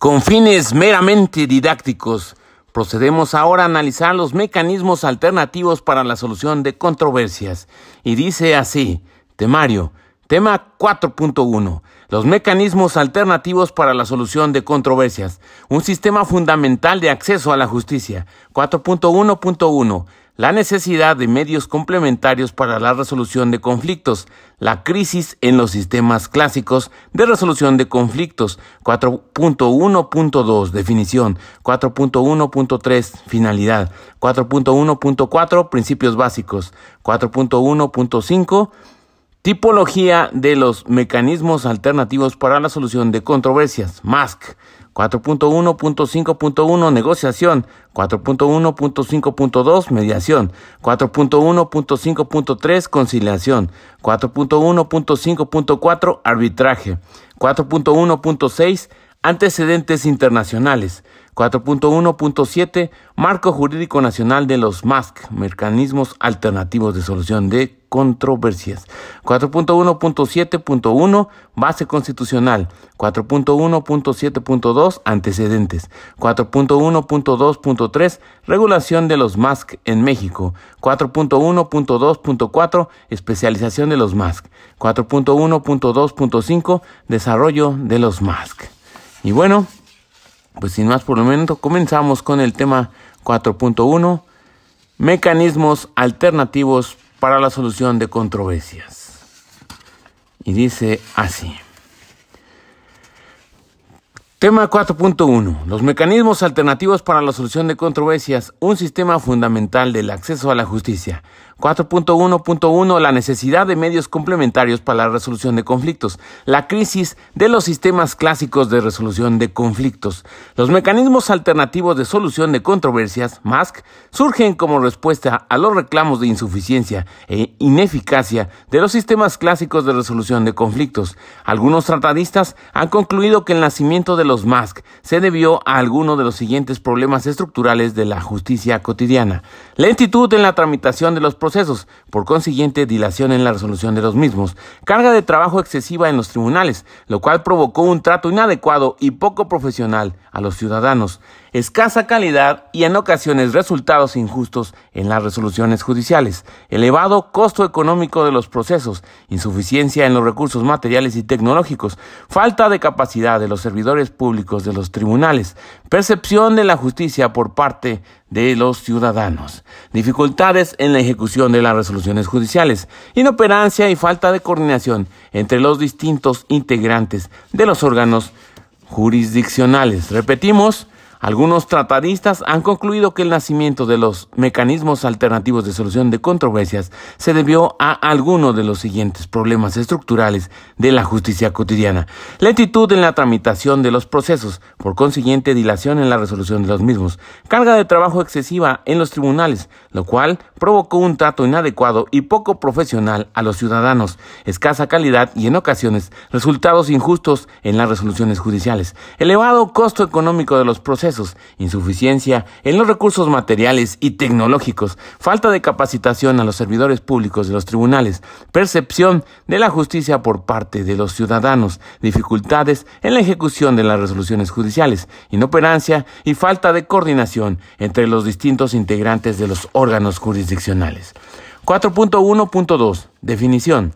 Con fines meramente didácticos, procedemos ahora a analizar los mecanismos alternativos para la solución de controversias. Y dice así, temario, tema 4.1, los mecanismos alternativos para la solución de controversias, un sistema fundamental de acceso a la justicia. 4.1.1, la necesidad de medios complementarios para la resolución de conflictos, la crisis en los sistemas clásicos de resolución de conflictos, 4.1.2 definición, 4.1.3 finalidad, 4.1.4 principios básicos, 4.1.5 Tipología de los mecanismos alternativos para la solución de controversias, MASC, 4.1.5.1 negociación, 4.1.5.2 mediación, 4.1.5.3 conciliación, 4.1.5.4 arbitraje, 4.1.6 antecedentes internacionales, 4.1.7 Marco Jurídico Nacional de los MASC, Mecanismos Alternativos de Solución de Controversias. 4.1.7.1 Base Constitucional. 4.1.7.2 Antecedentes. 4.1.2.3 Regulación de los MASC en México. 4.1.2.4 Especialización de los MASC. 4.1.2.5 Desarrollo de los MASC. Y bueno, pues sin más por el momento, comenzamos con el tema 4.1, mecanismos alternativos para la solución de controversias. Y dice así. Tema 4.1. Los mecanismos alternativos para la solución de controversias, un sistema fundamental del acceso a la justicia. 4.1.1 La necesidad de medios complementarios para la resolución de conflictos. La crisis de los sistemas clásicos de resolución de conflictos. Los mecanismos alternativos de solución de controversias, MASC, surgen como respuesta a los reclamos de insuficiencia e ineficacia de los sistemas clásicos de resolución de conflictos. Algunos tratadistas han concluido que el nacimiento de los MASC se debió a alguno de los siguientes problemas estructurales de la justicia cotidiana. Lentitud en la tramitación de los procesos, por consiguiente dilación en la resolución de los mismos, carga de trabajo excesiva en los tribunales, lo cual provocó un trato inadecuado y poco profesional a los ciudadanos, escasa calidad y en ocasiones resultados injustos en las resoluciones judiciales, elevado costo económico de los procesos, insuficiencia en los recursos materiales y tecnológicos, falta de capacidad de los servidores públicos de los tribunales, percepción de la justicia por parte de los ciudadanos, dificultades en la ejecución de las resoluciones judiciales, inoperancia y falta de coordinación entre los distintos integrantes de los órganos jurisdiccionales. Repetimos, algunos tratadistas han concluido que el nacimiento de los mecanismos alternativos de solución de controversias se debió a alguno de los siguientes problemas estructurales de la justicia cotidiana. Lentitud en la tramitación de los procesos, por consiguiente dilación en la resolución de los mismos, carga de trabajo excesiva en los tribunales, lo cual provocó un trato inadecuado y poco profesional a los ciudadanos, escasa calidad y en ocasiones resultados injustos en las resoluciones judiciales, elevado costo económico de los procesos, insuficiencia en los recursos materiales y tecnológicos, falta de capacitación a los servidores públicos de los tribunales, percepción de la justicia por parte de los ciudadanos, dificultades en la ejecución de las resoluciones judiciales, inoperancia y falta de coordinación entre los distintos integrantes de los órganos jurisdiccionales. 4.1.2 Definición.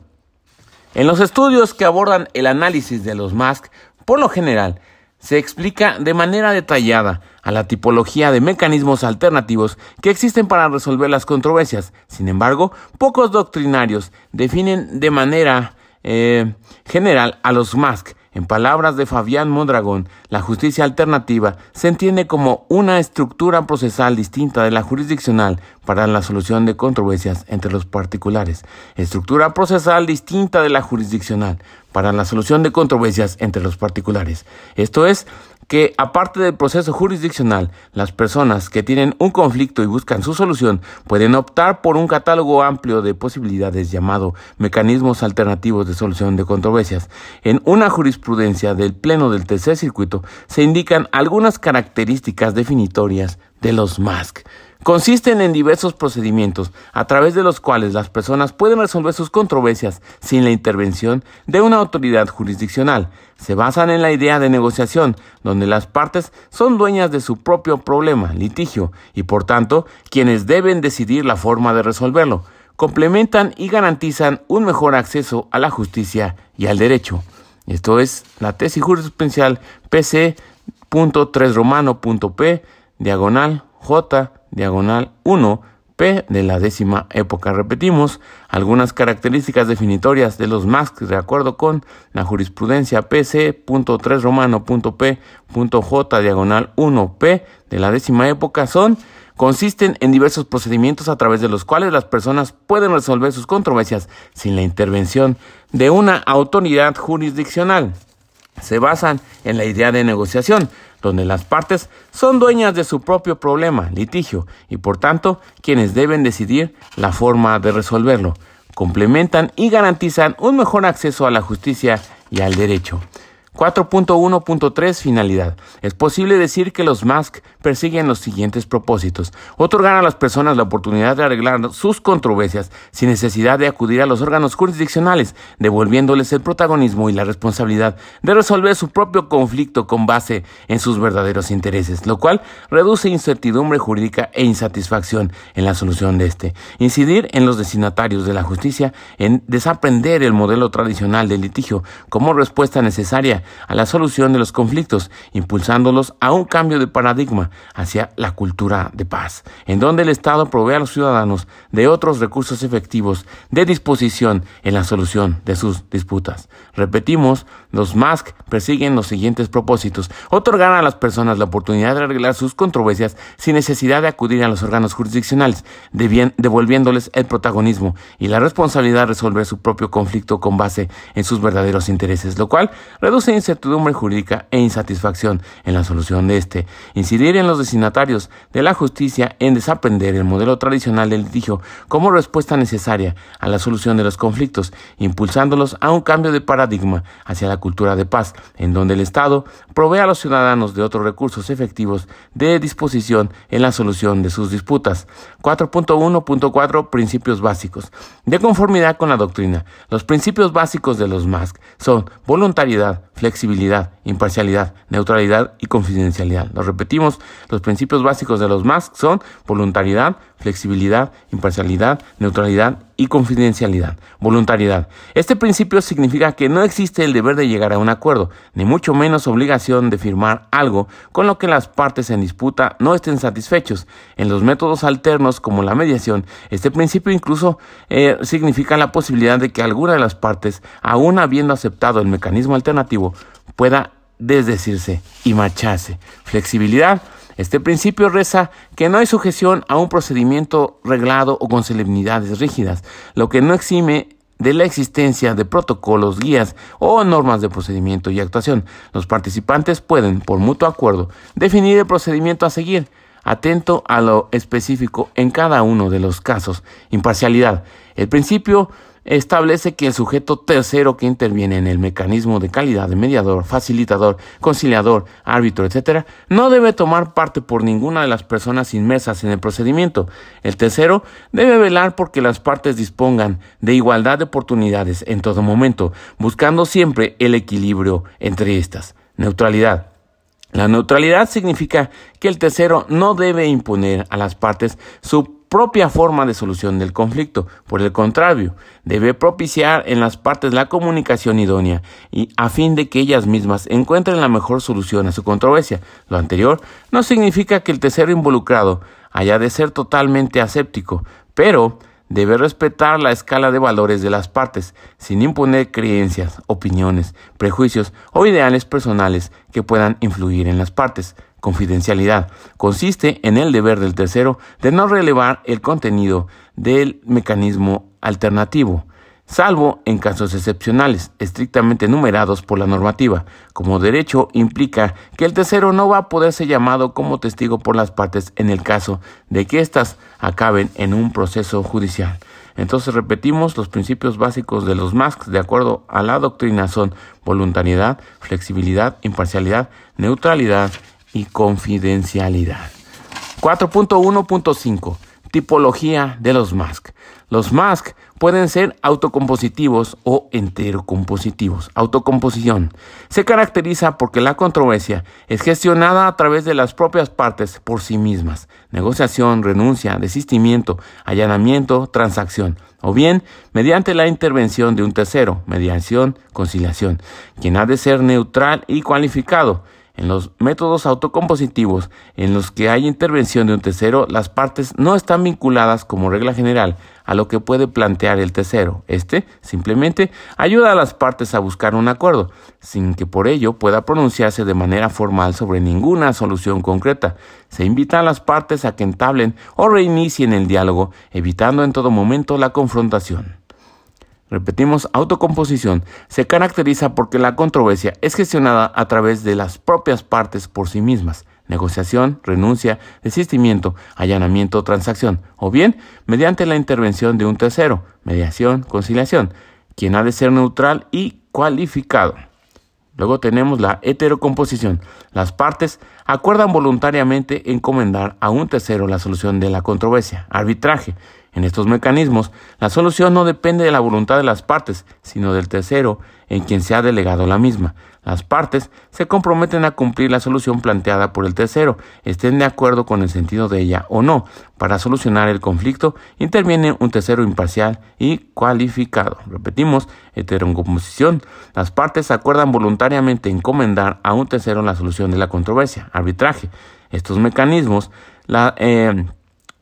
En los estudios que abordan el análisis de los MASC, por lo general, se explica de manera detallada a la tipología de mecanismos alternativos que existen para resolver las controversias. Sin embargo, pocos doctrinarios definen de manera eh, general a los MASC en palabras de Fabián Mondragón, la justicia alternativa se entiende como una estructura procesal distinta de la jurisdiccional para la solución de controversias entre los particulares. Estructura procesal distinta de la jurisdiccional para la solución de controversias entre los particulares. Esto es, que aparte del proceso jurisdiccional, las personas que tienen un conflicto y buscan su solución pueden optar por un catálogo amplio de posibilidades llamado mecanismos alternativos de solución de controversias. En una jurisprudencia del Pleno del Tercer Circuito se indican algunas características definitorias de los MASC. Consisten en diversos procedimientos a través de los cuales las personas pueden resolver sus controversias sin la intervención de una autoridad jurisdiccional. Se basan en la idea de negociación, donde las partes son dueñas de su propio problema, litigio, y por tanto quienes deben decidir la forma de resolverlo. Complementan y garantizan un mejor acceso a la justicia y al derecho. Esto es la tesis jurisprudencial PC.3 romano.p diagonal J diagonal 1 P de la décima época. Repetimos algunas características definitorias de los masks de acuerdo con la jurisprudencia PC.3 romano.p.j diagonal 1 P de la décima época son consisten en diversos procedimientos a través de los cuales las personas pueden resolver sus controversias sin la intervención de una autoridad jurisdiccional. Se basan en la idea de negociación, donde las partes son dueñas de su propio problema, litigio, y por tanto quienes deben decidir la forma de resolverlo. Complementan y garantizan un mejor acceso a la justicia y al derecho. 4.1.3 Finalidad. Es posible decir que los MASC persiguen los siguientes propósitos. Otorgar a las personas la oportunidad de arreglar sus controversias sin necesidad de acudir a los órganos jurisdiccionales, devolviéndoles el protagonismo y la responsabilidad de resolver su propio conflicto con base en sus verdaderos intereses, lo cual reduce incertidumbre jurídica e insatisfacción en la solución de este. Incidir en los destinatarios de la justicia en desaprender el modelo tradicional del litigio como respuesta necesaria a la solución de los conflictos, impulsándolos a un cambio de paradigma hacia la cultura de paz, en donde el Estado provee a los ciudadanos de otros recursos efectivos de disposición en la solución de sus disputas. Repetimos, los MASC persiguen los siguientes propósitos. Otorgar a las personas la oportunidad de arreglar sus controversias sin necesidad de acudir a los órganos jurisdiccionales, devolviéndoles el protagonismo y la responsabilidad de resolver su propio conflicto con base en sus verdaderos intereses, lo cual reduce incertidumbre jurídica e insatisfacción en la solución de este, incidir en los destinatarios de la justicia en desaprender el modelo tradicional del litigio como respuesta necesaria a la solución de los conflictos, impulsándolos a un cambio de paradigma hacia la cultura de paz, en donde el Estado provee a los ciudadanos de otros recursos efectivos de disposición en la solución de sus disputas. 4.1.4 Principios básicos. De conformidad con la doctrina, los principios básicos de los MASC son voluntariedad, flexibilidad, imparcialidad, neutralidad y confidencialidad. Lo repetimos, los principios básicos de los MASC son voluntariedad, flexibilidad, imparcialidad, neutralidad y confidencialidad. Voluntariedad. Este principio significa que no existe el deber de llegar a un acuerdo, ni mucho menos obligación de firmar algo con lo que las partes en disputa no estén satisfechos. En los métodos alternos como la mediación, este principio incluso eh, significa la posibilidad de que alguna de las partes, aún habiendo aceptado el mecanismo alternativo, pueda desdecirse y marcharse. Flexibilidad este principio reza que no hay sujeción a un procedimiento reglado o con solemnidades rígidas, lo que no exime de la existencia de protocolos, guías o normas de procedimiento y actuación. Los participantes pueden, por mutuo acuerdo, definir el procedimiento a seguir, atento a lo específico en cada uno de los casos. Imparcialidad. El principio establece que el sujeto tercero que interviene en el mecanismo de calidad de mediador, facilitador, conciliador, árbitro, etc., no debe tomar parte por ninguna de las personas inmersas en el procedimiento. El tercero debe velar porque las partes dispongan de igualdad de oportunidades en todo momento, buscando siempre el equilibrio entre estas. Neutralidad. La neutralidad significa que el tercero no debe imponer a las partes su propia forma de solución del conflicto. Por el contrario, debe propiciar en las partes la comunicación idónea y a fin de que ellas mismas encuentren la mejor solución a su controversia. Lo anterior no significa que el tercero involucrado haya de ser totalmente aséptico, pero debe respetar la escala de valores de las partes, sin imponer creencias, opiniones, prejuicios o ideales personales que puedan influir en las partes. Confidencialidad consiste en el deber del tercero de no relevar el contenido del mecanismo alternativo, salvo en casos excepcionales, estrictamente numerados por la normativa. Como derecho implica que el tercero no va a poder ser llamado como testigo por las partes en el caso de que éstas acaben en un proceso judicial. Entonces repetimos, los principios básicos de los MASC de acuerdo a la doctrina son voluntariedad, flexibilidad, imparcialidad, neutralidad y confidencialidad. 4.1.5 Tipología de los mask. Los mask pueden ser autocompositivos o enterocompositivos. Autocomposición. Se caracteriza porque la controversia es gestionada a través de las propias partes por sí mismas. Negociación, renuncia, desistimiento, allanamiento, transacción. O bien mediante la intervención de un tercero, mediación, conciliación, quien ha de ser neutral y cualificado. En los métodos autocompositivos en los que hay intervención de un tercero, las partes no están vinculadas como regla general a lo que puede plantear el tercero. Este simplemente ayuda a las partes a buscar un acuerdo, sin que por ello pueda pronunciarse de manera formal sobre ninguna solución concreta. Se invita a las partes a que entablen o reinicien el diálogo, evitando en todo momento la confrontación. Repetimos, autocomposición se caracteriza porque la controversia es gestionada a través de las propias partes por sí mismas, negociación, renuncia, desistimiento, allanamiento, transacción, o bien mediante la intervención de un tercero, mediación, conciliación, quien ha de ser neutral y cualificado. Luego tenemos la heterocomposición. Las partes acuerdan voluntariamente encomendar a un tercero la solución de la controversia, arbitraje, en estos mecanismos, la solución no depende de la voluntad de las partes, sino del tercero en quien se ha delegado la misma. Las partes se comprometen a cumplir la solución planteada por el tercero, estén de acuerdo con el sentido de ella o no. Para solucionar el conflicto interviene un tercero imparcial y cualificado. Repetimos, heterocomposición. Las partes acuerdan voluntariamente encomendar a un tercero la solución de la controversia, arbitraje. Estos mecanismos eh,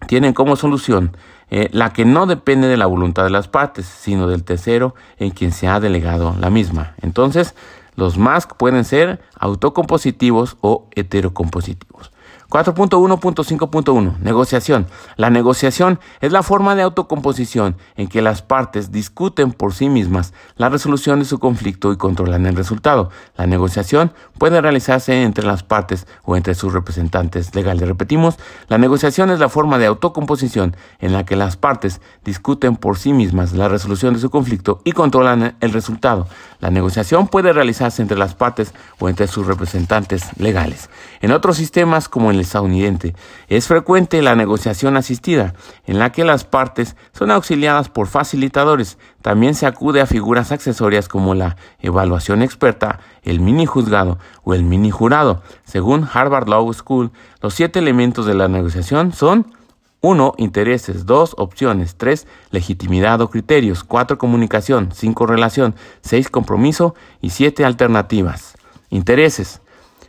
tienen como solución eh, la que no depende de la voluntad de las partes, sino del tercero en quien se ha delegado la misma. Entonces, los MASC pueden ser autocompositivos o heterocompositivos. 4.1.5.1 Negociación. La negociación es la forma de autocomposición en que las partes discuten por sí mismas la resolución de su conflicto y controlan el resultado. La negociación puede realizarse entre las partes o entre sus representantes legales. Repetimos, la negociación es la forma de autocomposición en la que las partes discuten por sí mismas la resolución de su conflicto y controlan el resultado. La negociación puede realizarse entre las partes o entre sus representantes legales. En otros sistemas como estadounidense, es frecuente la negociación asistida, en la que las partes son auxiliadas por facilitadores. También se acude a figuras accesorias como la evaluación experta, el mini juzgado o el mini jurado. Según Harvard Law School, los siete elementos de la negociación son 1. Intereses. 2. Opciones. 3. Legitimidad o criterios. 4. Comunicación. 5. Relación. 6. Compromiso. Y 7. Alternativas. Intereses.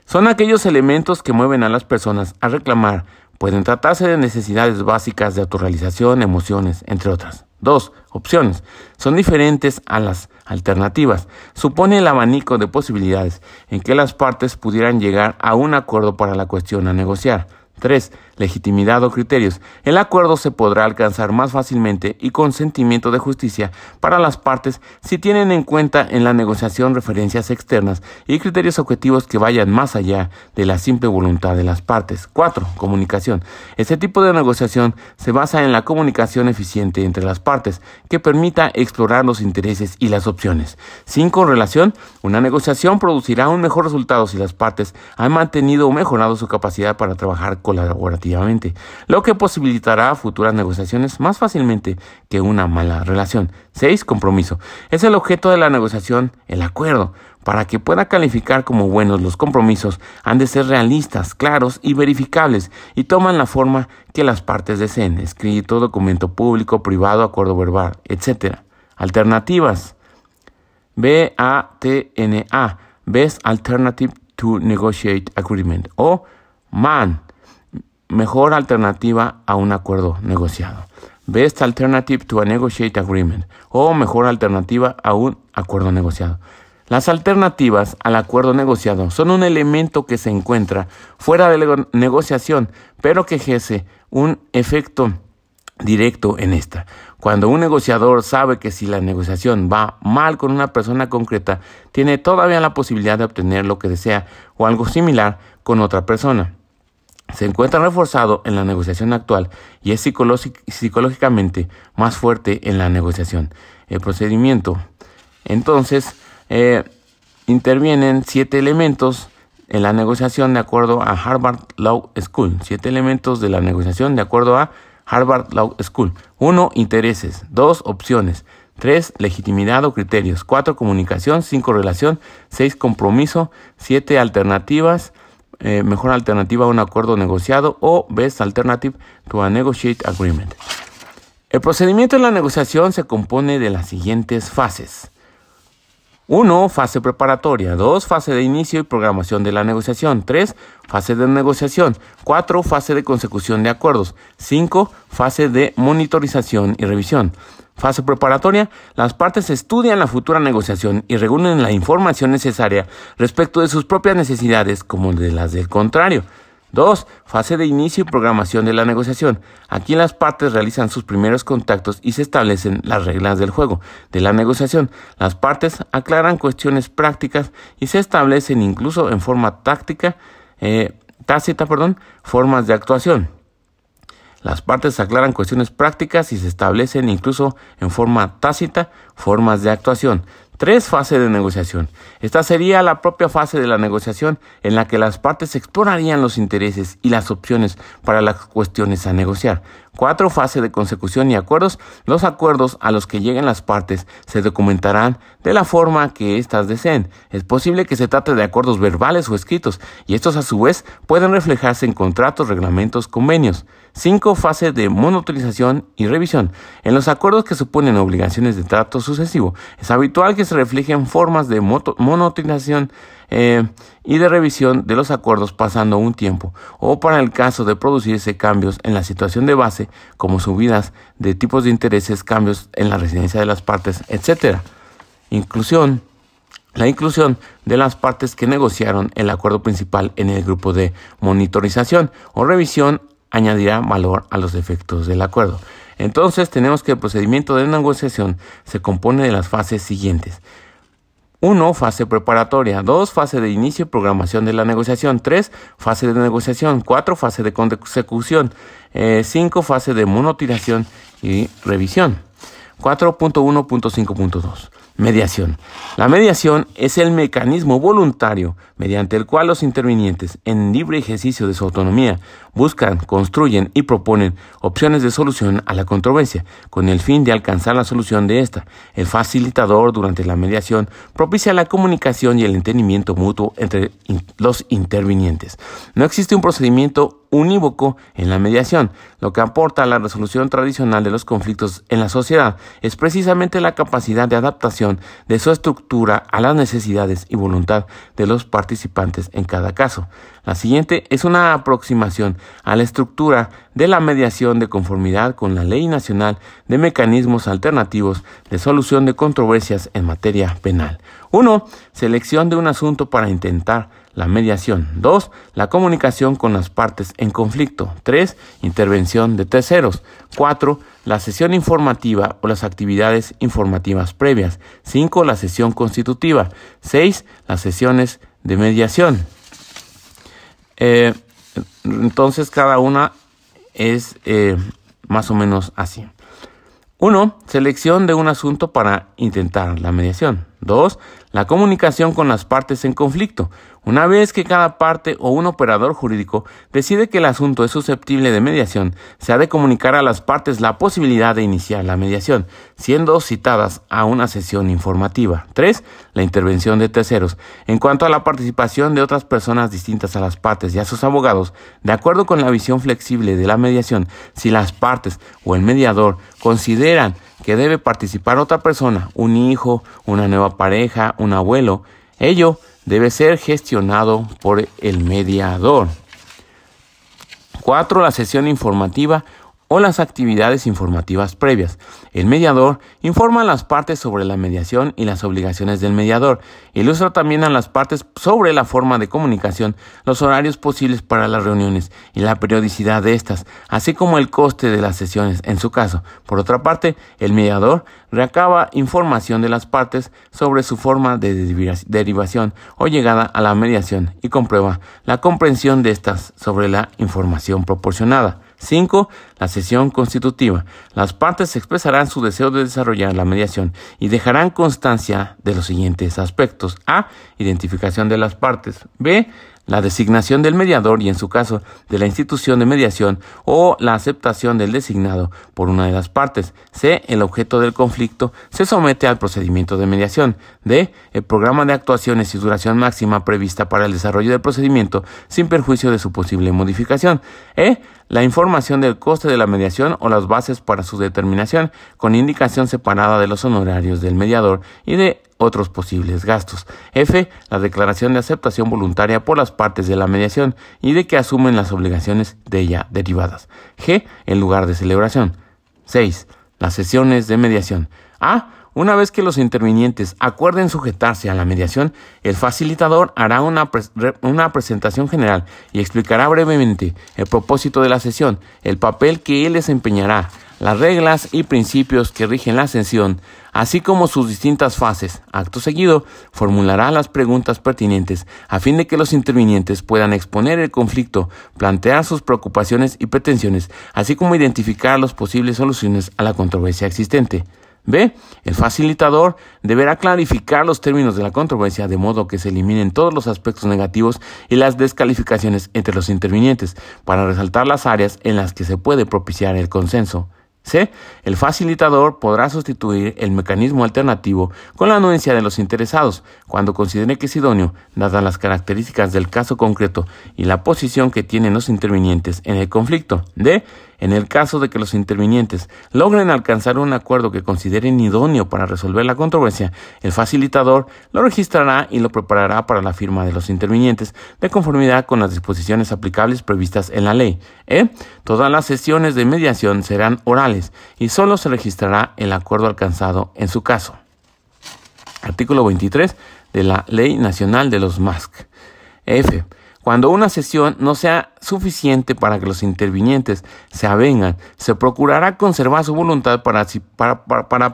Son aquellos elementos que mueven a las personas a reclamar. Pueden tratarse de necesidades básicas de autorrealización, emociones, entre otras. 2. Opciones. Son diferentes a las alternativas. Supone el abanico de posibilidades en que las partes pudieran llegar a un acuerdo para la cuestión a negociar. 3. Legitimidad o criterios. El acuerdo se podrá alcanzar más fácilmente y con sentimiento de justicia para las partes si tienen en cuenta en la negociación referencias externas y criterios objetivos que vayan más allá de la simple voluntad de las partes. 4. Comunicación. Este tipo de negociación se basa en la comunicación eficiente entre las partes que permita explorar los intereses y las opciones. 5. Relación. Una negociación producirá un mejor resultado si las partes han mantenido o mejorado su capacidad para trabajar colaborativamente, lo que posibilitará futuras negociaciones más fácilmente que una mala relación. 6. Compromiso. Es el objeto de la negociación, el acuerdo. Para que pueda calificar como buenos los compromisos, han de ser realistas, claros y verificables y toman la forma que las partes deseen, escrito, documento público, privado, acuerdo verbal, etc. Alternativas. B-A-T-N-A. Best Alternative to Negotiate Agreement. O MAN mejor alternativa a un acuerdo negociado. Best alternative to a negotiate agreement o mejor alternativa a un acuerdo negociado. Las alternativas al acuerdo negociado son un elemento que se encuentra fuera de la negociación, pero que ejerce un efecto directo en esta. Cuando un negociador sabe que si la negociación va mal con una persona concreta, tiene todavía la posibilidad de obtener lo que desea o algo similar con otra persona se encuentra reforzado en la negociación actual y es psicológicamente más fuerte en la negociación. El procedimiento. Entonces, eh, intervienen siete elementos en la negociación de acuerdo a Harvard Law School. Siete elementos de la negociación de acuerdo a Harvard Law School. 1. Intereses. 2. Opciones. 3. Legitimidad o criterios. 4. Comunicación. 5. Relación. 6. Compromiso. 7. Alternativas. Eh, mejor alternativa a un acuerdo negociado o best alternative to a negotiate agreement. El procedimiento de la negociación se compone de las siguientes fases. 1. Fase preparatoria. 2. Fase de inicio y programación de la negociación. 3. Fase de negociación. 4. Fase de consecución de acuerdos. 5. Fase de monitorización y revisión. Fase preparatoria. Las partes estudian la futura negociación y reúnen la información necesaria respecto de sus propias necesidades como de las del contrario. 2. Fase de inicio y programación de la negociación. Aquí las partes realizan sus primeros contactos y se establecen las reglas del juego de la negociación. Las partes aclaran cuestiones prácticas y se establecen incluso en forma táctica, eh, tácita, perdón, formas de actuación. Las partes aclaran cuestiones prácticas y se establecen incluso en forma tácita formas de actuación. Tres fases de negociación. Esta sería la propia fase de la negociación en la que las partes explorarían los intereses y las opciones para las cuestiones a negociar. Cuatro fases de consecución y acuerdos. Los acuerdos a los que lleguen las partes se documentarán de la forma que éstas deseen. Es posible que se trate de acuerdos verbales o escritos y estos a su vez pueden reflejarse en contratos, reglamentos, convenios. 5. Fase de monotonización y revisión. En los acuerdos que suponen obligaciones de trato sucesivo, es habitual que se reflejen formas de monotonización eh, y de revisión de los acuerdos pasando un tiempo, o para el caso de producirse cambios en la situación de base, como subidas de tipos de intereses, cambios en la residencia de las partes, etc. Inclusión. La inclusión de las partes que negociaron el acuerdo principal en el grupo de monitorización o revisión añadirá valor a los efectos del acuerdo. Entonces tenemos que el procedimiento de negociación se compone de las fases siguientes. 1. Fase preparatoria. 2. Fase de inicio y programación de la negociación. 3. Fase de negociación. 4. Fase de consecución. 5. Eh, fase de monotiración y revisión. 4.1.5.2. Mediación. La mediación es el mecanismo voluntario mediante el cual los intervinientes, en libre ejercicio de su autonomía, buscan, construyen y proponen opciones de solución a la controversia, con el fin de alcanzar la solución de esta. El facilitador durante la mediación propicia la comunicación y el entendimiento mutuo entre los intervinientes. No existe un procedimiento unívoco en la mediación. Lo que aporta a la resolución tradicional de los conflictos en la sociedad es precisamente la capacidad de adaptación de su estructura a las necesidades y voluntad de los participantes en cada caso. La siguiente es una aproximación a la estructura de la mediación de conformidad con la Ley Nacional de Mecanismos Alternativos de Solución de Controversias en materia penal. 1. Selección de un asunto para intentar la mediación. 2. La comunicación con las partes en conflicto. 3. Intervención de terceros. 4. La sesión informativa o las actividades informativas previas. 5. La sesión constitutiva. 6. Las sesiones de mediación. Eh, entonces cada una es eh, más o menos así. 1. Selección de un asunto para intentar la mediación. 2. La comunicación con las partes en conflicto. Una vez que cada parte o un operador jurídico decide que el asunto es susceptible de mediación, se ha de comunicar a las partes la posibilidad de iniciar la mediación, siendo citadas a una sesión informativa. 3. La intervención de terceros. En cuanto a la participación de otras personas distintas a las partes y a sus abogados, de acuerdo con la visión flexible de la mediación, si las partes o el mediador consideran que debe participar otra persona, un hijo, una nueva pareja, un abuelo, ello debe ser gestionado por el mediador. 4. La sesión informativa o las actividades informativas previas. El mediador informa a las partes sobre la mediación y las obligaciones del mediador. Ilustra también a las partes sobre la forma de comunicación, los horarios posibles para las reuniones y la periodicidad de estas, así como el coste de las sesiones en su caso. Por otra parte, el mediador recaba información de las partes sobre su forma de derivación o llegada a la mediación y comprueba la comprensión de estas sobre la información proporcionada. 5. La sesión constitutiva. Las partes expresarán su deseo de desarrollar la mediación y dejarán constancia de los siguientes aspectos. A. Identificación de las partes. B. la designación del mediador y, en su caso, de la institución de mediación o la aceptación del designado por una de las partes. C. El objeto del conflicto se somete al procedimiento de mediación. D. El programa de actuaciones y duración máxima prevista para el desarrollo del procedimiento sin perjuicio de su posible modificación. E. La información del coste de la mediación o las bases para su determinación, con indicación separada de los honorarios del mediador y de otros posibles gastos. F. La declaración de aceptación voluntaria por las partes de la mediación y de que asumen las obligaciones de ella derivadas. G. El lugar de celebración. 6. Las sesiones de mediación. A. Una vez que los intervinientes acuerden sujetarse a la mediación, el facilitador hará una, una, presentación general y explicará brevemente el propósito de la sesión, el papel que él desempeñará, las reglas y principios que rigen la sesión, así como sus distintas fases. Acto seguido, formulará las preguntas pertinentes a fin de que los intervinientes puedan exponer el conflicto, plantear sus preocupaciones y pretensiones, así como identificar las posibles soluciones a la controversia existente. B. El facilitador deberá clarificar los términos de la controversia de modo que se eliminen todos los aspectos negativos y las descalificaciones entre los intervinientes para resaltar las áreas en las que se puede propiciar el consenso. C. El facilitador podrá sustituir el mecanismo alternativo con la anuencia de los interesados cuando considere que es idóneo, dadas las características del caso concreto y la posición que tienen los intervinientes en el conflicto. D. En el caso de que los intervinientes logren alcanzar un acuerdo que consideren idóneo para resolver la controversia, el facilitador lo registrará y lo preparará para la firma de los intervinientes de conformidad con las disposiciones aplicables previstas en la ley. E. Todas las sesiones de mediación serán orales y solo se registrará el acuerdo alcanzado en su caso. Artículo 23 de la Ley Nacional de los MASC. F. Cuando una sesión no sea suficiente para que los intervinientes se avengan, se procurará conservar su voluntad para,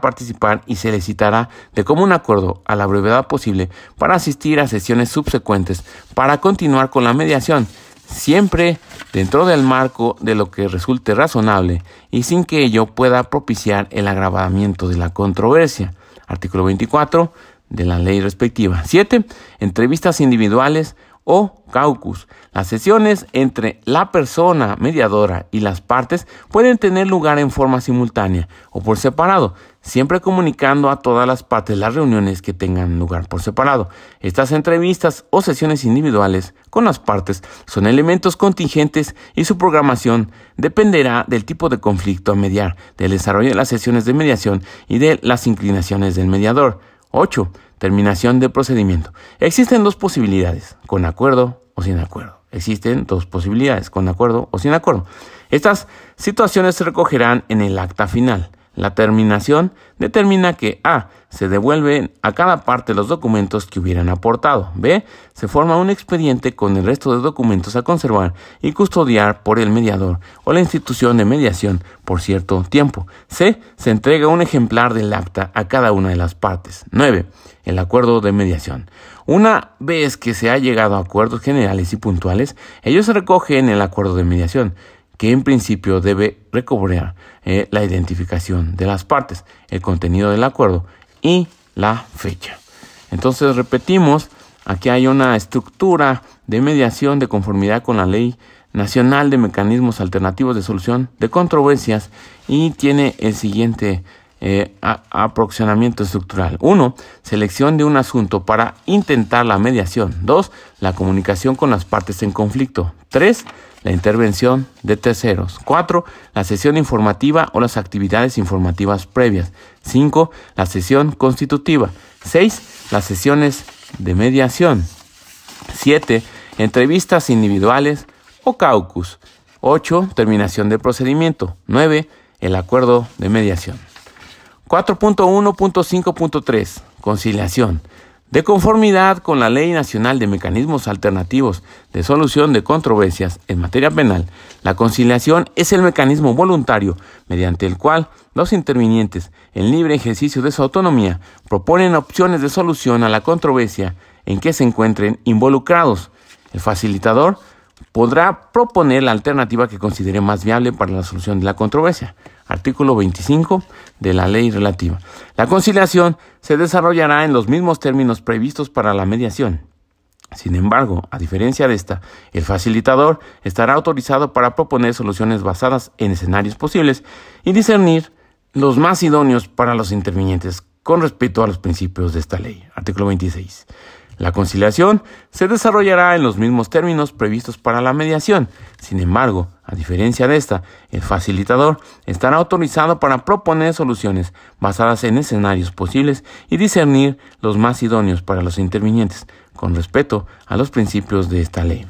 participar y se les citará de común acuerdo a la brevedad posible para asistir a sesiones subsecuentes para continuar con la mediación, siempre dentro del marco de lo que resulte razonable y sin que ello pueda propiciar el agravamiento de la controversia. Artículo 24 de la ley respectiva. 7. Entrevistas individuales o caucus. Las sesiones entre la persona mediadora y las partes pueden tener lugar en forma simultánea o por separado, siempre comunicando a todas las partes las reuniones que tengan lugar por separado. Estas entrevistas o sesiones individuales con las partes son elementos contingentes y su programación dependerá del tipo de conflicto a mediar, del desarrollo de las sesiones de mediación y de las inclinaciones del mediador. 8. Terminación de procedimiento. Existen dos posibilidades, con acuerdo o sin acuerdo. Existen dos posibilidades, con acuerdo o sin acuerdo. Estas situaciones se recogerán en el acta final. La terminación determina que A. Se devuelven a cada parte los documentos que hubieran aportado. B. Se forma un expediente con el resto de documentos a conservar y custodiar por el mediador o la institución de mediación por cierto tiempo. C. Se entrega un ejemplar del acta a cada una de las partes. 9. El acuerdo de mediación. Una vez que se ha llegado a acuerdos generales y puntuales, ellos se recogen en el acuerdo de mediación que en principio debe recobrar eh, la identificación de las partes, el contenido del acuerdo y la fecha. Entonces repetimos, aquí hay una estructura de mediación de conformidad con la ley nacional de mecanismos alternativos de solución de controversias y tiene el siguiente eh, aproximamiento estructural. 1. Selección de un asunto para intentar la mediación. 2. La comunicación con las partes en conflicto. 3 la intervención de terceros. 4. La sesión informativa o las actividades informativas previas. 5. La sesión constitutiva. 6. Las sesiones de mediación. 7. Entrevistas individuales o caucus. 8. Terminación de procedimiento. 9. El acuerdo de mediación. 4.1.5.3. Conciliación. De conformidad con la Ley Nacional de Mecanismos Alternativos de Solución de Controversias en materia penal, la conciliación es el mecanismo voluntario mediante el cual los intervinientes, en libre ejercicio de su autonomía, proponen opciones de solución a la controversia en que se encuentren involucrados. El facilitador podrá proponer la alternativa que considere más viable para la solución de la controversia. Artículo 25 de la ley relativa. La conciliación se desarrollará en los mismos términos previstos para la mediación. Sin embargo, a diferencia de esta, el facilitador estará autorizado para proponer soluciones basadas en escenarios posibles y discernir los más idóneos para los intervinientes con respecto a los principios de esta ley. Artículo 26. La conciliación se desarrollará en los mismos términos previstos para la mediación. Sin embargo, a diferencia de esta, el facilitador estará autorizado para proponer soluciones basadas en escenarios posibles y discernir los más idóneos para los intervinientes, con respeto a los principios de esta ley.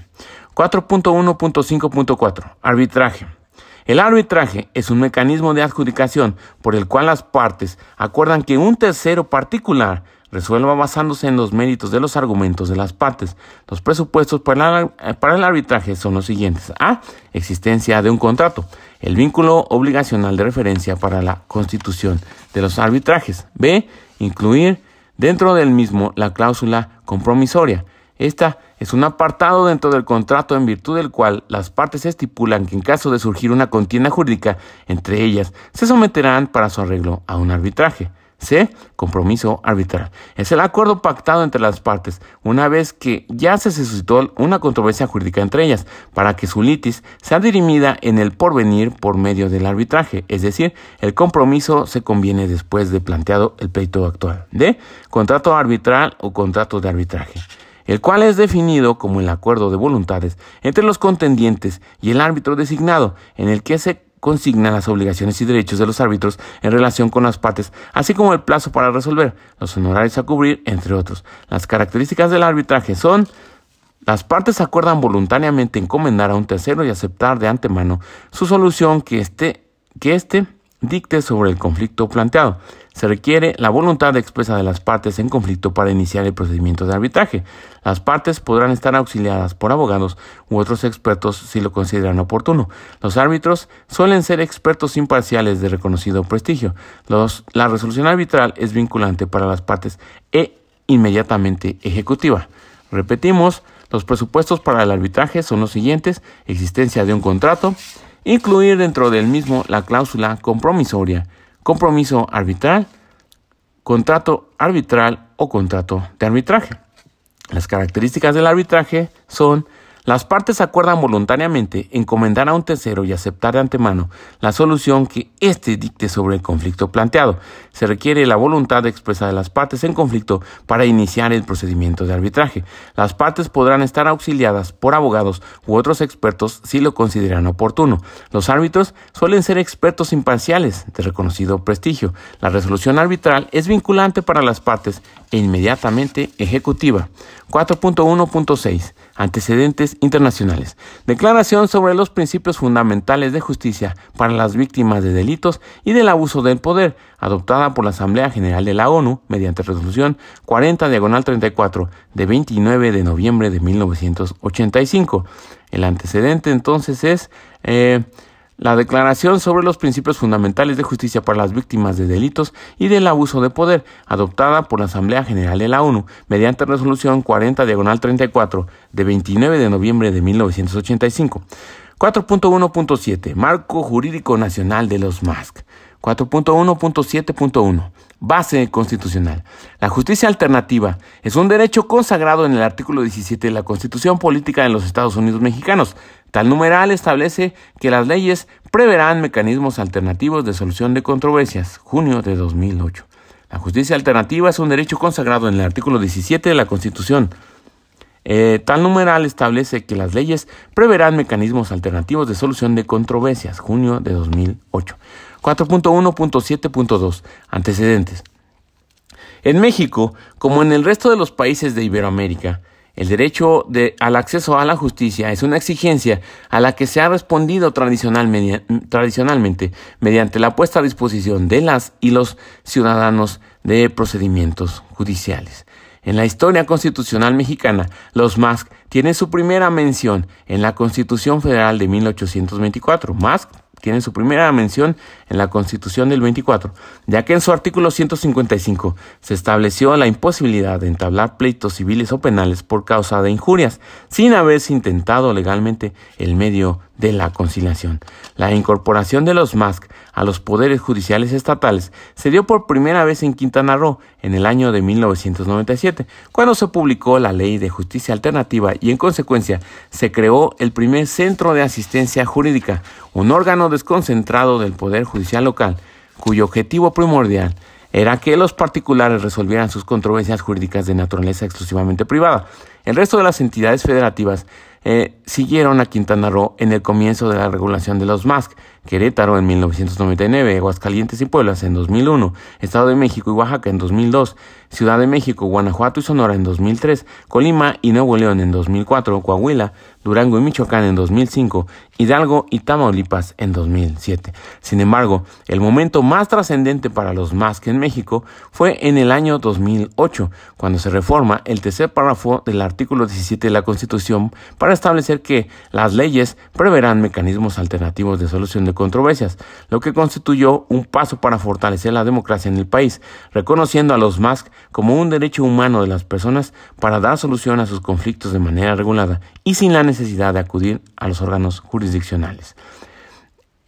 4.1.5.4 Arbitraje. El arbitraje es un mecanismo de adjudicación por el cual las partes acuerdan que un tercero particular resuelva basándose en los méritos de los argumentos de las partes. Los presupuestos para, el arbitraje son los siguientes. A. Existencia de un contrato. El vínculo obligacional de referencia para la constitución de los arbitrajes. B. Incluir dentro del mismo la cláusula compromisoria. Esta es un apartado dentro del contrato en virtud del cual las partes estipulan que en caso de surgir una contienda jurídica entre ellas, se someterán para su arreglo a un arbitraje. C. Compromiso arbitral. Es el acuerdo pactado entre las partes una vez que ya se suscitó una controversia jurídica entre ellas, para que su litis sea dirimida en el porvenir por medio del arbitraje, es decir, el compromiso se conviene después de planteado el pleito actual. D. Contrato arbitral o contrato de arbitraje el cual es definido como el acuerdo de voluntades entre los contendientes y el árbitro designado, en el que se consignan las obligaciones y derechos de los árbitros en relación con las partes, así como el plazo para resolver, los honorarios a cubrir, entre otros. Las características del arbitraje son las partes acuerdan voluntariamente encomendar a un tercero y aceptar de antemano su solución que esté que éste dicte sobre el conflicto planteado. Se requiere la voluntad expresa de las partes en conflicto para iniciar el procedimiento de arbitraje. Las partes podrán estar auxiliadas por abogados u otros expertos si lo consideran oportuno. Los árbitros suelen ser expertos imparciales de reconocido prestigio. la resolución arbitral es vinculante para las partes e inmediatamente ejecutiva. Repetimos, los presupuestos para el arbitraje son los siguientes. Existencia de un contrato, incluir dentro del mismo la cláusula compromisoria, compromiso arbitral, contrato arbitral o contrato de arbitraje. Las características del arbitraje son las partes acuerdan voluntariamente encomendar a un tercero y aceptar de antemano la solución que éste dicte sobre el conflicto planteado. Se requiere la voluntad expresa de las partes en conflicto para iniciar el procedimiento de arbitraje. Las partes podrán estar auxiliadas por abogados u otros expertos si lo consideran oportuno. Los árbitros suelen ser expertos imparciales de reconocido prestigio. La resolución arbitral es vinculante para las partes e inmediatamente ejecutiva. 4.1.6 Antecedentes internacionales. Declaración sobre los principios fundamentales de justicia para las víctimas de delitos y del abuso del poder, adoptada por la Asamblea General de la ONU mediante resolución 40 diagonal 34 de 29 de noviembre de 1985. El antecedente entonces es eh, la Declaración sobre los Principios Fundamentales de Justicia para las Víctimas de Delitos y del Abuso de Poder, adoptada por la Asamblea General de la ONU mediante resolución 40 diagonal 34 de 29 de noviembre de 1985. 4.1.7 Marco Jurídico Nacional de los MASC. 4.1.7.1 Base constitucional. La justicia alternativa es un derecho consagrado en el artículo 17 de la Constitución Política de los Estados Unidos Mexicanos. Tal numeral establece que las leyes preverán mecanismos alternativos de solución de controversias. Junio de 2008. La justicia alternativa es un derecho consagrado en el artículo 17 de la Constitución. Eh, tal numeral establece que las leyes preverán mecanismos alternativos de solución de controversias. Junio de 2008. 4.1.7.2 Antecedentes. En México, como en el resto de los países de Iberoamérica, el derecho de, al acceso a la justicia es una exigencia a la que se ha respondido tradicionalmente mediante la puesta a disposición de las y los ciudadanos de procedimientos judiciales. En la historia constitucional mexicana, los MASC tienen su primera mención en la Constitución Federal de 1824. MASC tiene su primera mención en la Constitución del 24, ya que en su artículo 155 se estableció la imposibilidad de entablar pleitos civiles o penales por causa de injurias, sin haberse intentado legalmente el medio de la conciliación. La incorporación de los MASC a los poderes judiciales estatales se dio por primera vez en Quintana Roo en el año de 1997, cuando se publicó la Ley de Justicia Alternativa y en consecuencia se creó el primer Centro de Asistencia Jurídica, un órgano desconcentrado del Poder Judicial local, cuyo objetivo primordial era que los particulares resolvieran sus controversias jurídicas de naturaleza exclusivamente privada. El resto de las entidades federativas eh, siguieron a Quintana Roo en el comienzo de la regulación de los MASC, Querétaro en 1999, Aguascalientes y Pueblas en 2001, Estado de México y Oaxaca en 2002, Ciudad de México, Guanajuato y Sonora en 2003, Colima y Nuevo León en 2004, Coahuila, Durango y Michoacán en 2005, Hidalgo y Tamaulipas en 2007. Sin embargo, el momento más trascendente para los MASC en México fue en el año 2008, cuando se reforma el tercer párrafo del artículo 17 de la Constitución para establecer que las leyes preverán mecanismos alternativos de solución de controversias, lo que constituyó un paso para fortalecer la democracia en el país, reconociendo a los MASC como un derecho humano de las personas para dar solución a sus conflictos de manera regulada y sin la necesidad de acudir a los órganos jurisdiccionales.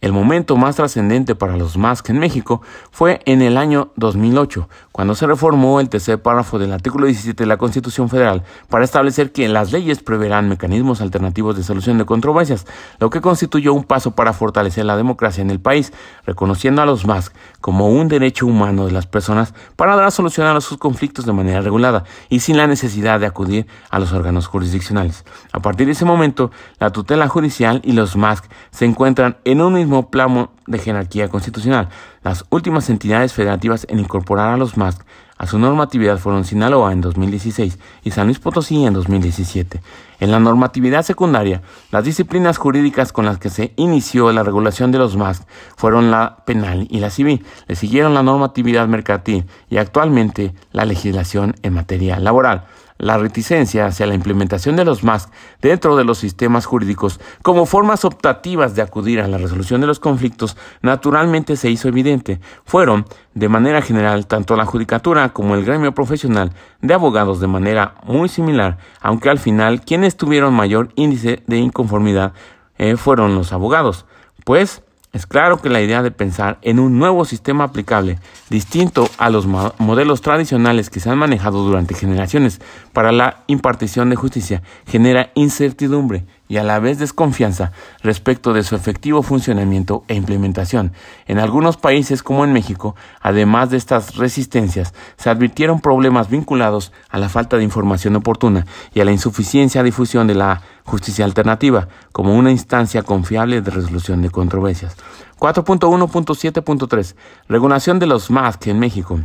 El momento más trascendente para los MASC en México fue en el año 2008, cuando se reformó el tercer párrafo del artículo 17 de la Constitución Federal para establecer que las leyes preverán mecanismos alternativos de solución de controversias, lo que constituyó un paso para fortalecer la democracia en el país, reconociendo a los MASC como un derecho humano de las personas para dar solución a sus conflictos de manera regulada y sin la necesidad de acudir a los órganos jurisdiccionales. A partir de ese momento, la tutela judicial y los MASC se encuentran en un mismo plano de jerarquía constitucional. Las últimas entidades federativas en incorporar a los MASC a su normatividad fueron Sinaloa en 2016 y San Luis Potosí en 2017. En la normatividad secundaria, las disciplinas jurídicas con las que se inició la regulación de los MASC fueron la penal y la civil. Le siguieron la normatividad mercantil y actualmente la legislación en materia laboral la reticencia hacia la implementación de los MASC dentro de los sistemas jurídicos como formas optativas de acudir a la resolución de los conflictos naturalmente se hizo evidente. Fueron, de manera general, tanto la judicatura como el gremio profesional de abogados de manera muy similar, aunque al final quienes tuvieron mayor índice de inconformidad eh, fueron los abogados, pues es claro que la idea de pensar en un nuevo sistema aplicable, distinto a los modelos tradicionales que se han manejado durante generaciones para la impartición de justicia, genera incertidumbre y a la vez desconfianza respecto de su efectivo funcionamiento e implementación. En algunos países como en México, además de estas resistencias, se advirtieron problemas vinculados a la falta de información oportuna y a la insuficiencia de difusión de la justicia alternativa como una instancia confiable de resolución de controversias. 4.1.7.3 Regulación de los MASC en México.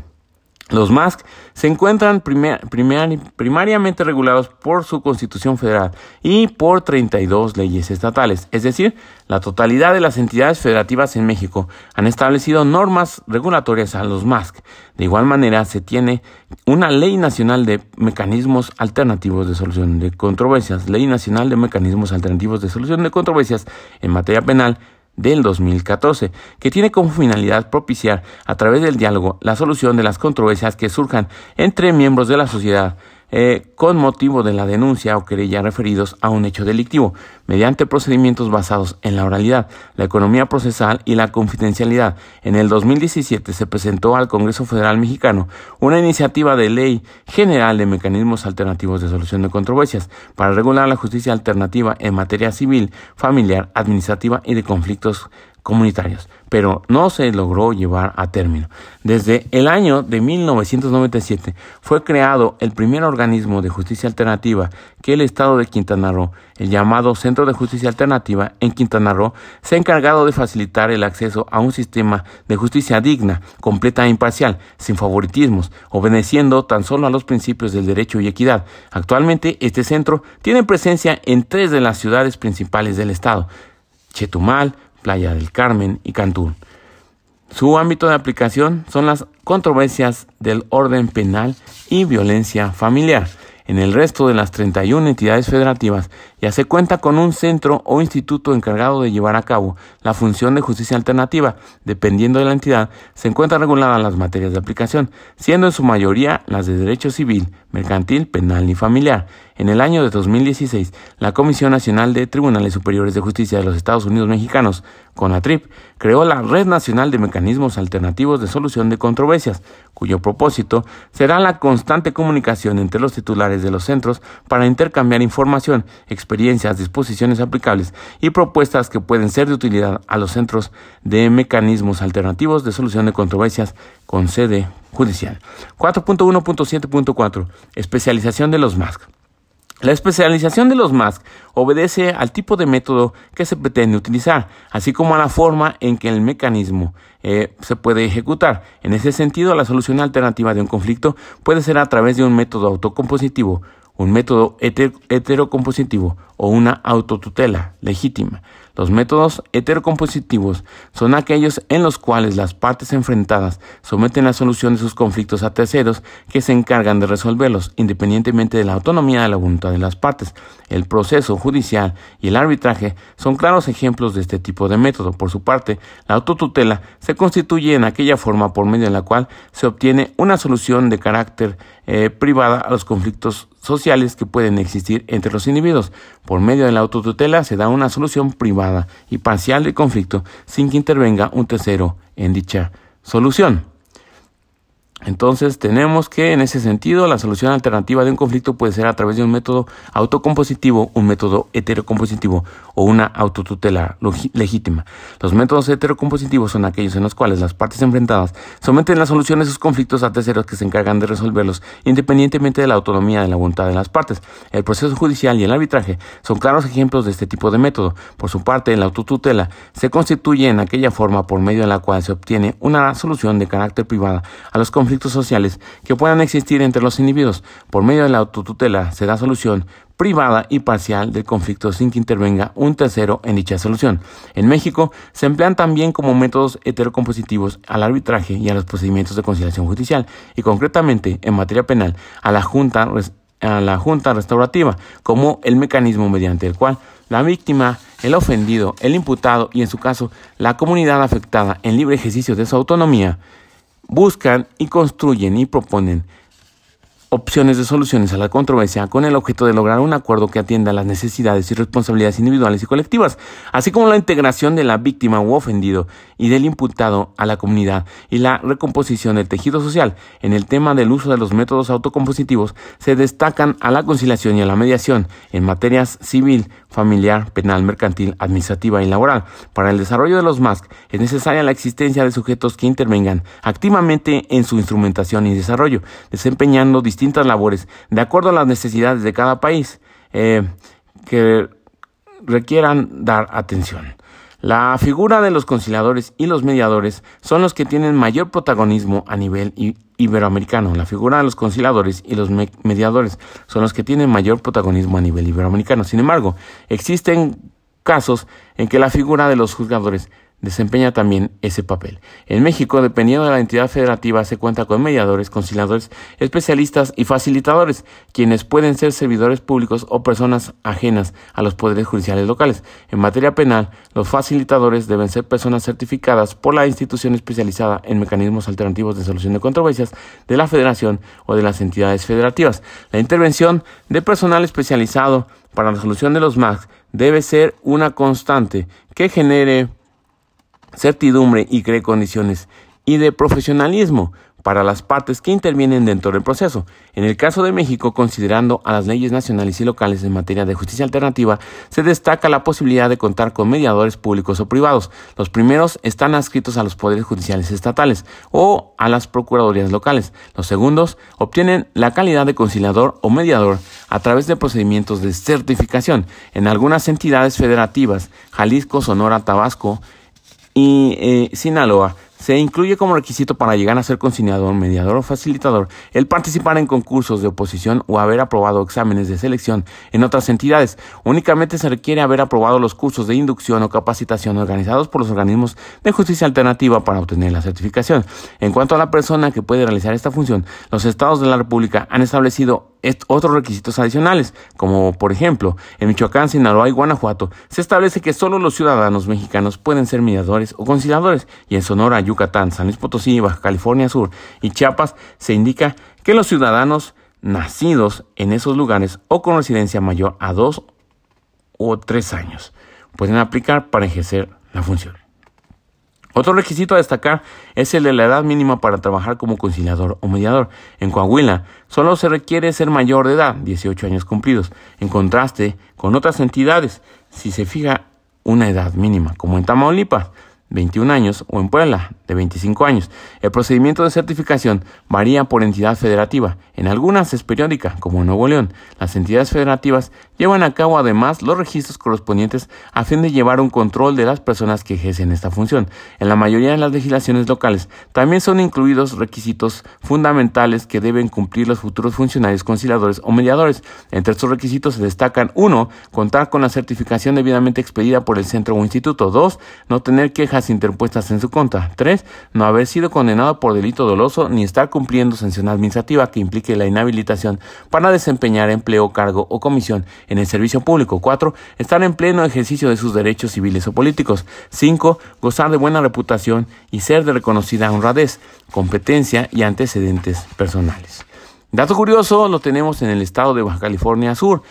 Los MASC se encuentran primariamente regulados por su Constitución Federal y por 32 leyes estatales, es decir, la totalidad de las entidades federativas en México han establecido normas regulatorias a los MASC. De igual manera, se tiene una Ley Nacional de Mecanismos Alternativos de Solución de Controversias, Ley Nacional de Mecanismos Alternativos de Solución de Controversias en materia penal del 2014, que tiene como finalidad propiciar a través del diálogo la solución de las controversias que surjan entre miembros de la sociedad eh, con motivo de la denuncia o querella referidos a un hecho delictivo, mediante procedimientos basados en la oralidad, la economía procesal y la confidencialidad. En el 2017 se presentó al Congreso Federal Mexicano una iniciativa de ley general de mecanismos alternativos de solución de controversias para regular la justicia alternativa en materia civil, familiar, administrativa y de conflictos comunitarios, pero no se logró llevar a término. Desde el año de 1997 fue creado el primer organismo de justicia alternativa que el Estado de Quintana Roo, el llamado Centro de Justicia Alternativa en Quintana Roo, se ha encargado de facilitar el acceso a un sistema de justicia digna, completa e imparcial, sin favoritismos, obedeciendo tan solo a los principios del derecho y equidad. Actualmente este centro tiene presencia en tres de las ciudades principales del Estado, Chetumal, Playa del Carmen y Cantún. Su ámbito de aplicación son las controversias del orden penal y violencia familiar. En el resto de las 31 entidades federativas Ya se cuenta con un centro o instituto encargado de llevar a cabo la función de justicia alternativa. Dependiendo de la entidad, se encuentran reguladas las materias de aplicación, siendo en su mayoría las de derecho civil, mercantil, penal y familiar. En el año de 2016, la Comisión Nacional de Tribunales Superiores de Justicia de los Estados Unidos Mexicanos, CONATRIP, creó la Red Nacional de Mecanismos Alternativos de Solución de Controversias, cuyo propósito será la constante comunicación entre los titulares de los centros para intercambiar información, experiencias, disposiciones aplicables y propuestas que pueden ser de utilidad a los centros de mecanismos alternativos de solución de controversias con sede judicial. 4.1.7.4 Especialización de los MASC. La especialización de los MASC obedece al tipo de método que se pretende utilizar, así como a la forma en que el mecanismo eh, se puede ejecutar. En ese sentido, la solución alternativa de un conflicto puede ser a través de un método autocompositivo, un método heterocompositivo o una autotutela legítima. Los métodos heterocompositivos son aquellos en los cuales las partes enfrentadas someten la solución de sus conflictos a terceros que se encargan de resolverlos, independientemente de la autonomía de la voluntad de las partes. El proceso judicial y el arbitraje son claros ejemplos de este tipo de método. Por su parte, la autotutela se constituye en aquella forma por medio de la cual se obtiene una solución de carácter eh, privada a los conflictos sociales que pueden existir entre los individuos. Por medio de la autotutela se da una solución privada y parcial del conflicto sin que intervenga un tercero en dicha solución. Entonces tenemos que en ese sentido la solución alternativa de un conflicto puede ser a través de un método autocompositivo, un método heterocompositivo o una autotutela legítima. Los métodos heterocompositivos son aquellos en los cuales las partes enfrentadas someten la solución de sus conflictos a terceros que se encargan de resolverlos independientemente de la autonomía de la voluntad de las partes. El proceso judicial y el arbitraje son claros ejemplos de este tipo de método. Por su parte, la autotutela se constituye en aquella forma por medio de la cual se obtiene una solución de carácter privada a los conflictos conflictos sociales que puedan existir entre los individuos. Por medio de la autotutela se da solución privada y parcial del conflicto sin que intervenga un tercero en dicha solución. En México se emplean también como métodos heterocompositivos al arbitraje y a los procedimientos de conciliación judicial y concretamente en materia penal a la Junta a la Junta Restaurativa como el mecanismo mediante el cual la víctima, el ofendido, el imputado y en su caso la comunidad afectada en libre ejercicio de su autonomía buscan y construyen y proponen opciones de soluciones a la controversia con el objeto de lograr un acuerdo que atienda las necesidades y responsabilidades individuales y colectivas, así como la integración de la víctima u ofendido y del imputado a la comunidad y la recomposición del tejido social. En el tema del uso de los métodos autocompositivos se destacan a la conciliación y a la mediación en materias civil, familiar, penal, mercantil, administrativa y laboral. Para el desarrollo de los MASC es necesaria la existencia de sujetos que intervengan activamente en su instrumentación y desarrollo, desempeñando distintas labores de acuerdo a las necesidades de cada país eh, que requieran dar atención. La figura de los conciliadores y los mediadores son los que tienen mayor protagonismo a nivel iberoamericano. La figura de los conciliadores y los mediadores son los que tienen mayor protagonismo a nivel iberoamericano. Sin embargo, existen casos en que la figura de los juzgadores desempeña también ese papel. En México, dependiendo de la entidad federativa, se cuenta con mediadores, conciliadores, especialistas y facilitadores, quienes pueden ser servidores públicos o personas ajenas a los poderes judiciales locales. En materia penal, los facilitadores deben ser personas certificadas por la institución especializada en mecanismos alternativos de solución de controversias de la federación o de las entidades federativas. La intervención de personal especializado para la solución de los MAC debe ser una constante que genere certidumbre y cree condiciones y de profesionalismo para las partes que intervienen dentro del proceso. En el caso de México, considerando a las leyes nacionales y locales en materia de justicia alternativa, se destaca la posibilidad de contar con mediadores públicos o privados. Los primeros están adscritos a los poderes judiciales estatales o a las procuradurías locales. Los segundos obtienen la calidad de conciliador o mediador a través de procedimientos de certificación. En algunas entidades federativas, Jalisco, Sonora, Tabasco, y eh, Sinaloa se incluye como requisito para llegar a ser conciliador, mediador o facilitador el participar en concursos de oposición o haber aprobado exámenes de selección en otras entidades. Únicamente se requiere haber aprobado los cursos de inducción o capacitación organizados por los organismos de justicia alternativa para obtener la certificación. En cuanto a la persona que puede realizar esta función, los estados de la República han establecido otros requisitos adicionales, como por ejemplo, en Michoacán, Sinaloa y Guanajuato, se establece que solo los ciudadanos mexicanos pueden ser mediadores o conciliadores, y en Sonora, Yucatán, San Luis Potosí, Baja California Sur y Chiapas se indica que los ciudadanos nacidos en esos lugares o con residencia mayor a dos o tres años pueden aplicar para ejercer la función. Otro requisito a destacar es el de la edad mínima para trabajar como conciliador o mediador. En Coahuila solo se requiere ser mayor de edad, 18 años cumplidos, en contraste con otras entidades, si se fija una edad mínima, como en Tamaulipas, 21 años, o en Puebla, de 25 años. El procedimiento de certificación varía por entidad federativa. En algunas es periódica, como en Nuevo León. Las entidades federativas llevan a cabo además los registros correspondientes a fin de llevar un control de las personas que ejercen esta función. En la mayoría de las legislaciones locales también son incluidos requisitos fundamentales que deben cumplir los futuros funcionarios conciliadores o mediadores. Entre estos requisitos se destacan 1. Contar con la certificación debidamente expedida por el centro o instituto. 2. No tener quejas interpuestas en su contra. 3 no haber sido condenado por delito doloso ni estar cumpliendo sanción administrativa que implique la inhabilitación para desempeñar empleo, cargo o comisión en el servicio público. 4. Estar en pleno ejercicio de sus derechos civiles o políticos. 5. Gozar de buena reputación y ser de reconocida honradez, competencia y antecedentes personales. Dato curioso lo tenemos en el estado de Baja California Sur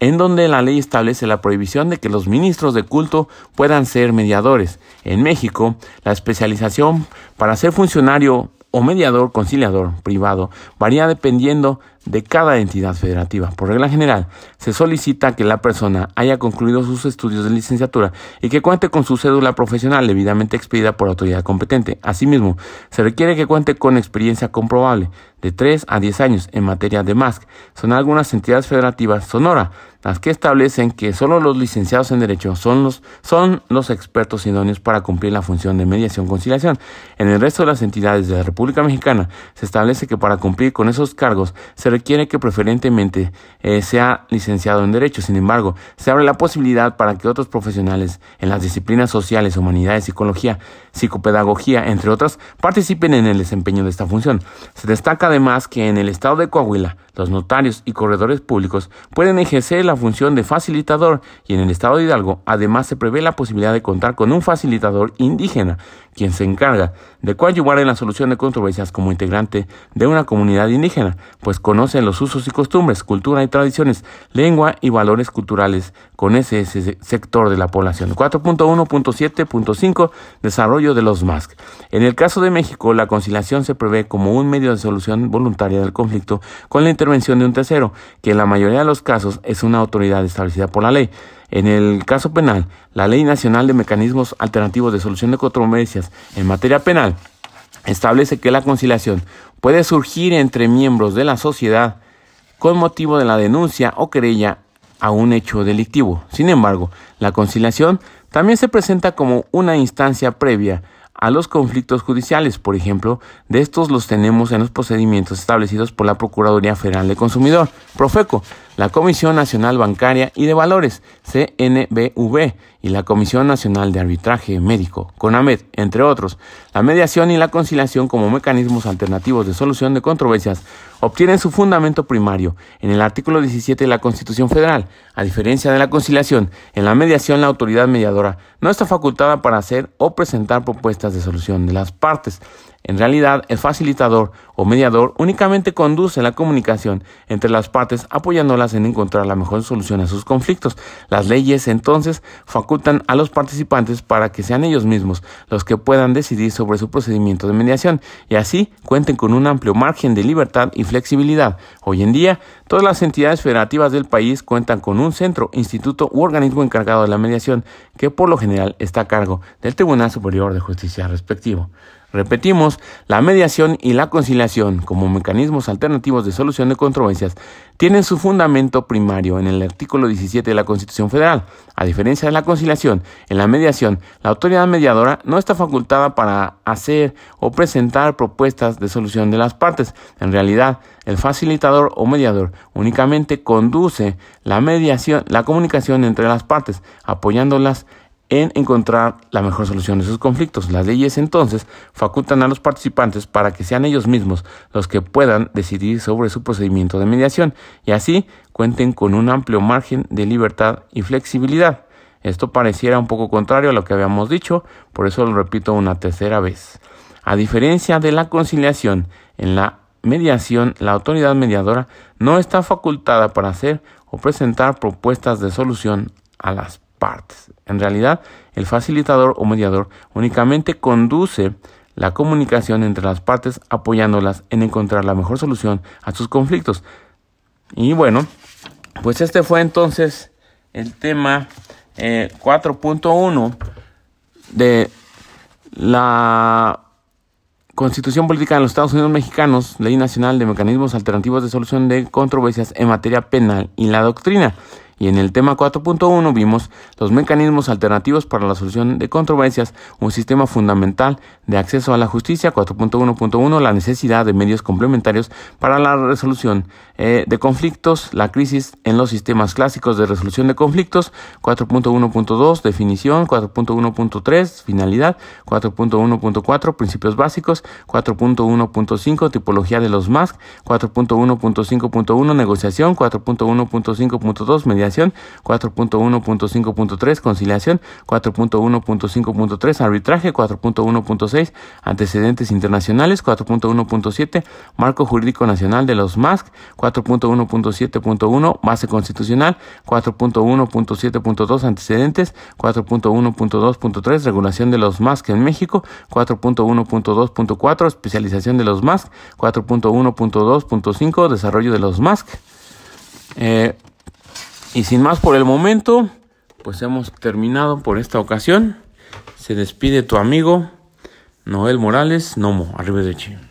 en donde la ley establece la prohibición de que los ministros de culto puedan ser mediadores. En México, la especialización para ser funcionario o mediador conciliador privado varía dependiendo de cada entidad federativa. Por regla general, se solicita que la persona haya concluido sus estudios de licenciatura y que cuente con su cédula profesional debidamente expedida por autoridad competente. Asimismo, se requiere que cuente con experiencia comprobable de 3 a 10 años en materia de MASC. Son algunas entidades federativas Sonora las que establecen que solo los licenciados en Derecho son los, son los expertos idóneos para cumplir la función de mediación-conciliación. En el resto de las entidades de la República Mexicana se establece que para cumplir con esos cargos se requiere que preferentemente eh, sea licenciado en Derecho. Sin embargo, se abre la posibilidad para que otros profesionales en las disciplinas sociales, humanidades, psicología, psicopedagogía, entre otras, participen en el desempeño de esta función. Se destaca además que en el estado de Coahuila, los notarios y corredores públicos pueden ejercer la función de facilitador y en el estado de Hidalgo además se prevé la posibilidad de contar con un facilitador indígena, quien se encarga de coadyuvar en la solución de controversias como integrante de una comunidad indígena, pues conoce los usos y costumbres, cultura y tradiciones, lengua y valores culturales con ese, sector de la población. 4.1.7.5 Desarrollo de los MASC. En el caso de México, la conciliación se prevé como un medio de solución voluntaria del conflicto con la intervención de un tercero, que en la mayoría de los casos es una autoridad establecida por la ley. En el caso penal, la Ley Nacional de Mecanismos Alternativos de Solución de Controversias en materia penal establece que la conciliación puede surgir entre miembros de la sociedad con motivo de la denuncia o querella a un hecho delictivo. Sin embargo, la conciliación también se presenta como una instancia previa a los conflictos judiciales. Por ejemplo, de estos los tenemos en los procedimientos establecidos por la Procuraduría Federal de Consumidor, Profeco, la Comisión Nacional Bancaria y de Valores, CNBV, y la Comisión Nacional de Arbitraje Médico, CONAMED, entre otros. La mediación y la conciliación como mecanismos alternativos de solución de controversias obtienen su fundamento primario en el artículo 17 de la Constitución Federal. A diferencia de la conciliación, en la mediación la autoridad mediadora no está facultada para hacer o presentar propuestas de solución de las partes. En realidad, el facilitador o mediador únicamente conduce la comunicación entre las partes apoyándolas en encontrar la mejor solución a sus conflictos. Las leyes entonces facultan a los participantes para que sean ellos mismos los que puedan decidir sobre su procedimiento de mediación y así cuenten con un amplio margen de libertad y flexibilidad. Hoy en día, todas las entidades federativas del país cuentan con un centro, instituto u organismo encargado de la mediación que por lo general está a cargo del Tribunal Superior de Justicia respectivo. Repetimos, la mediación y la conciliación como mecanismos alternativos de solución de controversias tienen su fundamento primario en el artículo 17 de la Constitución Federal. A diferencia de la conciliación, en la mediación, la autoridad mediadora no está facultada para hacer o presentar propuestas de solución de las partes. En realidad, el facilitador o mediador únicamente conduce la mediación, la comunicación entre las partes, apoyándolas en encontrar la mejor solución de sus conflictos. Las leyes entonces facultan a los participantes para que sean ellos mismos los que puedan decidir sobre su procedimiento de mediación y así cuenten con un amplio margen de libertad y flexibilidad. Esto pareciera un poco contrario a lo que habíamos dicho, por eso lo repito una tercera vez. A diferencia de la conciliación, en la mediación la autoridad mediadora no está facultada para hacer o presentar propuestas de solución a las partes. En realidad, el facilitador o mediador únicamente conduce la comunicación entre las partes apoyándolas en encontrar la mejor solución a sus conflictos. Y bueno, pues este fue entonces el tema 4.1 eh, de la Constitución Política de los Estados Unidos Mexicanos, Ley Nacional de Mecanismos Alternativos de Solución de Controversias en Materia Penal y la Doctrina. Y en el tema 4.1 vimos los mecanismos alternativos para la solución de controversias, un sistema fundamental de acceso a la justicia, 4.1.1 la necesidad de medios complementarios para la resolución eh, de conflictos, la crisis en los sistemas clásicos de resolución de conflictos, 4.1.2 definición, 4.1.3 finalidad, 4.1.4 principios básicos, 4.1.5 tipología de los MASC, 4.1.5.1 negociación, 4.1.5.2 mediación 4.1.5.3 conciliación, 4.1.5.3 arbitraje, 4.1.6 antecedentes internacionales, 4.1.7 marco jurídico nacional de los MASC, 4.1.7.1 base constitucional, 4.1.7.2 antecedentes, 4.1.2.3 regulación de los MASC en México, 4.1.2.4 especialización de los MASC, 4.1.2.5 desarrollo de los MASC. Eh, y sin más por el momento, pues hemos terminado por esta ocasión. Se despide tu amigo Noel Morales, Nomo, arriba de Chile.